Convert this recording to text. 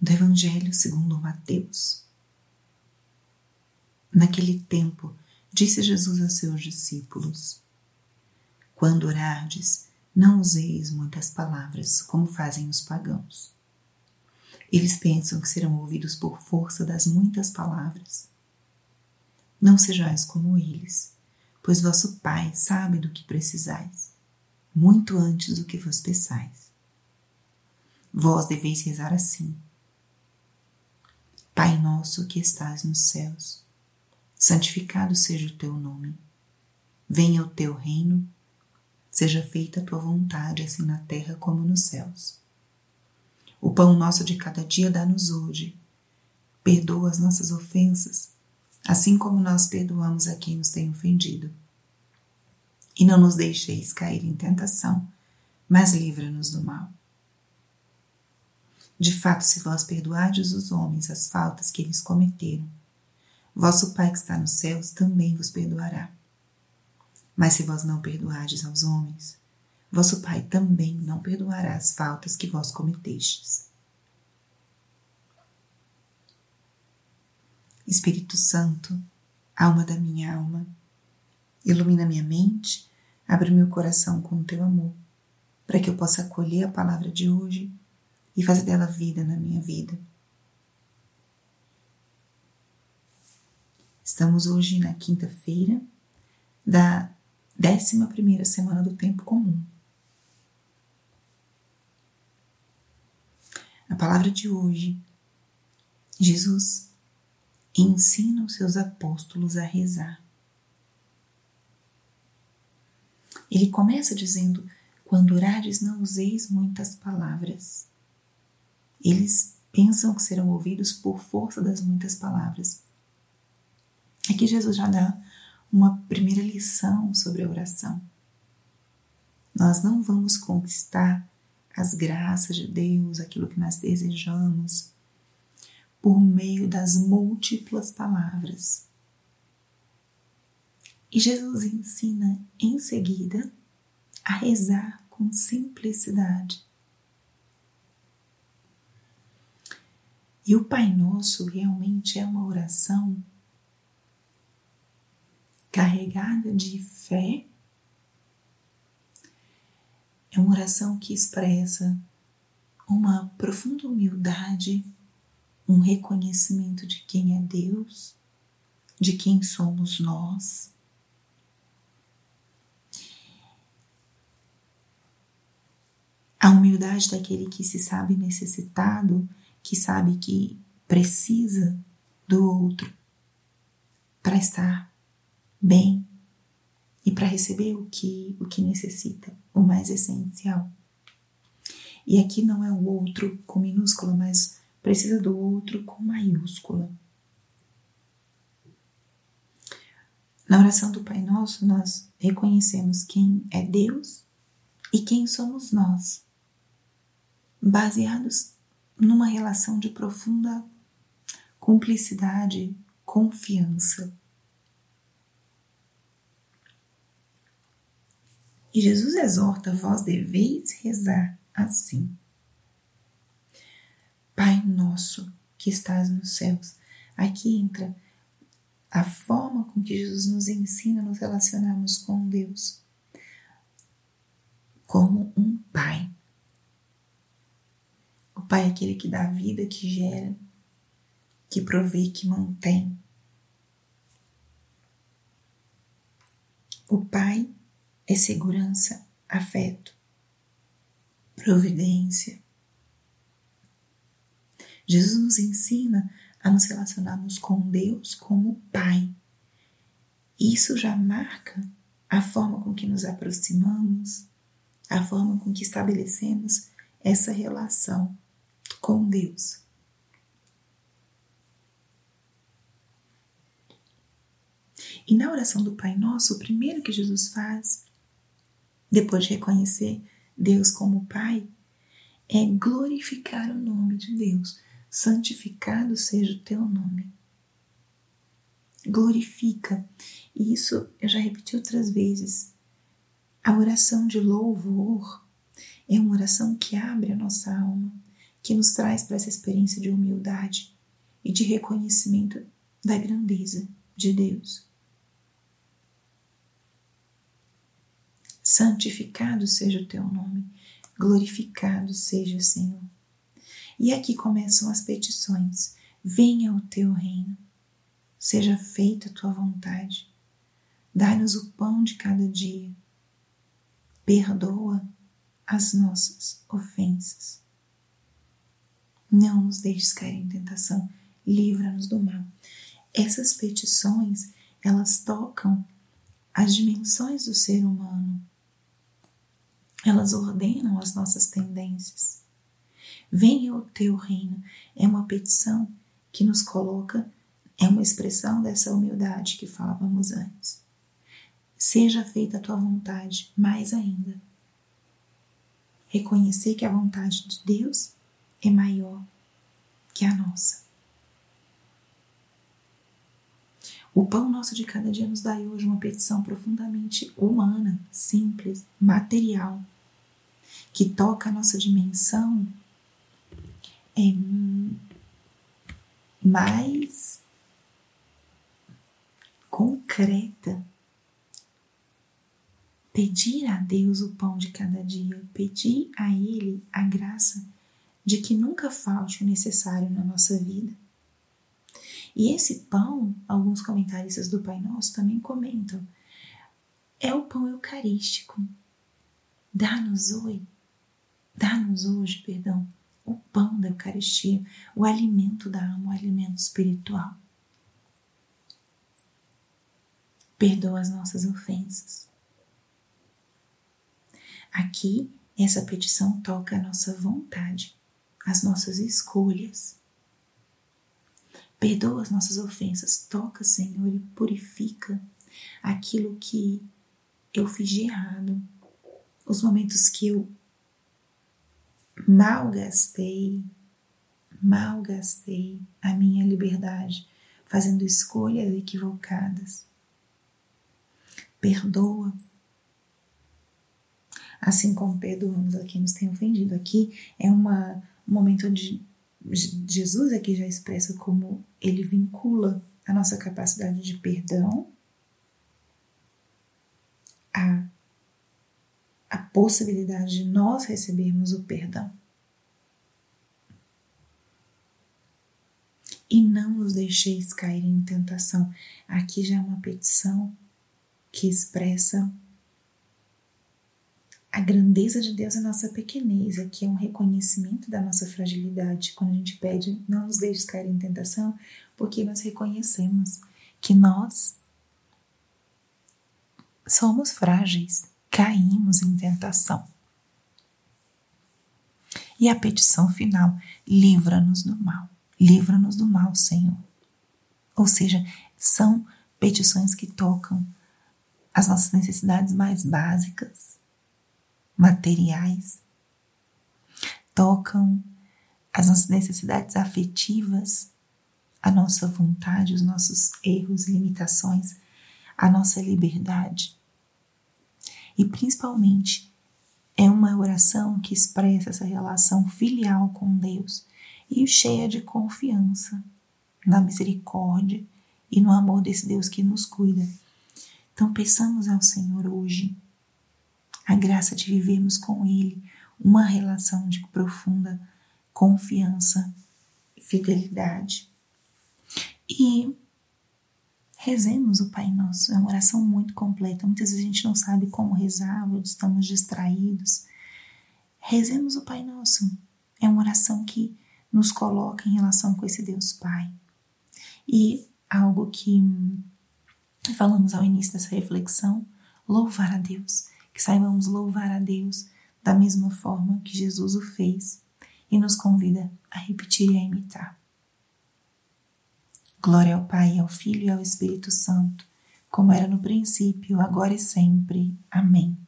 do Evangelho segundo Mateus. Naquele tempo, disse Jesus a seus discípulos: Quando orardes, não useis muitas palavras, como fazem os pagãos. Eles pensam que serão ouvidos por força das muitas palavras. Não sejais como eles, pois vosso Pai sabe do que precisais, muito antes do que vos peçais. Vós deveis rezar assim: Pai nosso que estás nos céus, santificado seja o teu nome. Venha o teu reino, seja feita a tua vontade, assim na terra como nos céus. O pão nosso de cada dia dá-nos hoje. Perdoa as nossas ofensas, assim como nós perdoamos a quem nos tem ofendido. E não nos deixeis cair em tentação, mas livra-nos do mal. De fato, se vós perdoardes os homens as faltas que eles cometeram, vosso Pai que está nos céus também vos perdoará. Mas se vós não perdoardes aos homens, vosso Pai também não perdoará as faltas que vós cometestes. Espírito Santo, alma da minha alma, ilumina minha mente, abre meu coração com o teu amor, para que eu possa acolher a palavra de hoje e fazer dela vida na minha vida. Estamos hoje na quinta-feira da décima primeira semana do tempo comum. A palavra de hoje, Jesus ensina os seus apóstolos a rezar. Ele começa dizendo: Quando orares, não useis muitas palavras. Eles pensam que serão ouvidos por força das muitas palavras. Aqui Jesus já dá uma primeira lição sobre a oração. Nós não vamos conquistar as graças de Deus, aquilo que nós desejamos, por meio das múltiplas palavras. E Jesus ensina em seguida a rezar com simplicidade. E o Pai Nosso realmente é uma oração carregada de fé. É uma oração que expressa uma profunda humildade, um reconhecimento de quem é Deus, de quem somos nós. A humildade daquele que se sabe necessitado, que sabe que precisa do outro para estar bem e para receber o que, o que necessita, o mais essencial. E aqui não é o outro com minúscula, mas precisa do outro com maiúscula. Na oração do Pai Nosso, nós reconhecemos quem é Deus e quem somos nós, baseados numa relação de profunda cumplicidade, confiança. E Jesus exorta: vós deveis rezar assim. Pai nosso que estás nos céus. Aqui entra a forma com que Jesus nos ensina a nos relacionarmos com Deus como um. O pai é aquele que dá vida, que gera, que provê, que mantém. O pai é segurança, afeto, providência. Jesus nos ensina a nos relacionarmos com Deus como Pai. Isso já marca a forma com que nos aproximamos, a forma com que estabelecemos essa relação com Deus. E na oração do Pai Nosso, o primeiro que Jesus faz depois de reconhecer Deus como Pai, é glorificar o nome de Deus. Santificado seja o teu nome. Glorifica. E isso eu já repeti outras vezes. A oração de louvor é uma oração que abre a nossa alma, que nos traz para essa experiência de humildade e de reconhecimento da grandeza de Deus. Santificado seja o teu nome, glorificado seja, Senhor. E aqui começam as petições. Venha o teu reino, seja feita a tua vontade. Dai-nos o pão de cada dia. Perdoa as nossas ofensas. Não nos deixes cair em tentação, livra-nos do mal. Essas petições, elas tocam as dimensões do ser humano. Elas ordenam as nossas tendências. Venha o teu reino é uma petição que nos coloca, é uma expressão dessa humildade que falávamos antes. Seja feita a tua vontade, mais ainda. Reconhecer que a vontade de Deus é maior que a nossa. O pão nosso de cada dia nos dá hoje uma petição profundamente humana, simples, material, que toca a nossa dimensão é, mais concreta. Pedir a Deus o pão de cada dia, pedir a Ele a graça de que nunca falte o necessário na nossa vida. E esse pão, alguns comentaristas do Pai Nosso também comentam, é o pão eucarístico. Dá-nos hoje, dá-nos hoje, perdão, o pão da Eucaristia, o alimento da alma, o alimento espiritual. Perdoa as nossas ofensas. Aqui, essa petição toca a nossa vontade, as nossas escolhas. Perdoa as nossas ofensas, toca, Senhor, e purifica aquilo que eu fiz de errado, os momentos que eu malgastei, malgastei a minha liberdade fazendo escolhas equivocadas. Perdoa. Assim como perdoamos a quem nos tem ofendido. Aqui é uma, um momento onde Jesus aqui já expressa como ele vincula a nossa capacidade de perdão a possibilidade de nós recebermos o perdão. E não nos deixeis cair em tentação. Aqui já é uma petição que expressa a grandeza de Deus a nossa pequenez. Aqui é um reconhecimento da nossa fragilidade. Quando a gente pede, não nos deixes cair em tentação, porque nós reconhecemos que nós somos frágeis caímos em tentação. E a petição final: livra-nos do mal, livra-nos do mal, Senhor. Ou seja, são petições que tocam as nossas necessidades mais básicas, materiais, tocam as nossas necessidades afetivas, a nossa vontade, os nossos erros, limitações, a nossa liberdade. E principalmente é uma oração que expressa essa relação filial com Deus e cheia de confiança na misericórdia e no amor desse Deus que nos cuida. Então, peçamos ao Senhor hoje a graça de vivermos com Ele uma relação de profunda confiança e fidelidade. E Rezemos o Pai Nosso, é uma oração muito completa. Muitas vezes a gente não sabe como rezar, ou estamos distraídos. Rezemos o Pai Nosso. É uma oração que nos coloca em relação com esse Deus Pai. E algo que falamos ao início dessa reflexão, louvar a Deus. Que saibamos louvar a Deus da mesma forma que Jesus o fez e nos convida a repetir e a imitar. Glória ao Pai, ao Filho e ao Espírito Santo, como era no princípio, agora e sempre. Amém.